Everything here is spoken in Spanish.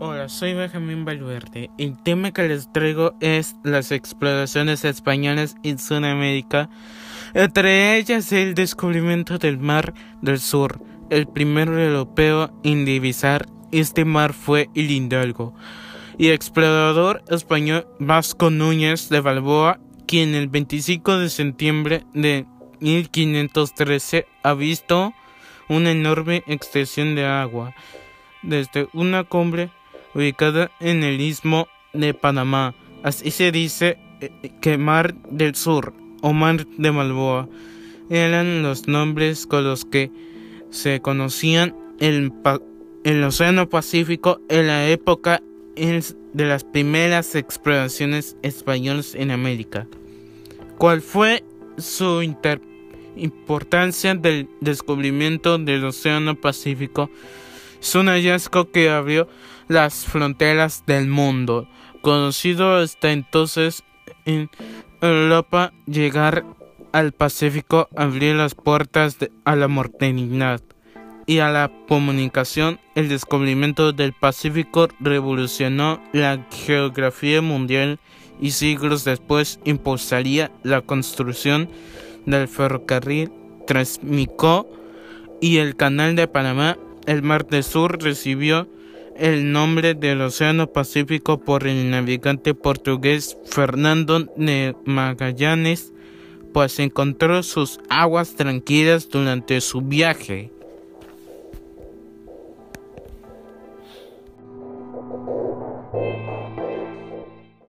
Hola, soy Benjamín Valverde. El tema que les traigo es las exploraciones españolas en Sudamérica, entre ellas el descubrimiento del Mar del Sur. El primer europeo en divisar este mar fue el Hidalgo y explorador español Vasco Núñez de Balboa, quien el 25 de septiembre de 1513 ha visto una enorme extensión de agua desde una cumbre ubicada en el istmo de Panamá. Así se dice eh, que Mar del Sur o Mar de Balboa eran los nombres con los que se conocían el, el Océano Pacífico en la época de las primeras exploraciones españolas en América. ¿Cuál fue su importancia del descubrimiento del Océano Pacífico? Es un hallazgo que abrió las fronteras del mundo. Conocido hasta entonces en Europa, llegar al Pacífico abrió las puertas a la mortalidad y a la comunicación. El descubrimiento del Pacífico revolucionó la geografía mundial y siglos después impulsaría la construcción del ferrocarril Transmico y el canal de Panamá el Mar del Sur recibió el nombre del Océano Pacífico por el navegante portugués Fernando de Magallanes, pues encontró sus aguas tranquilas durante su viaje.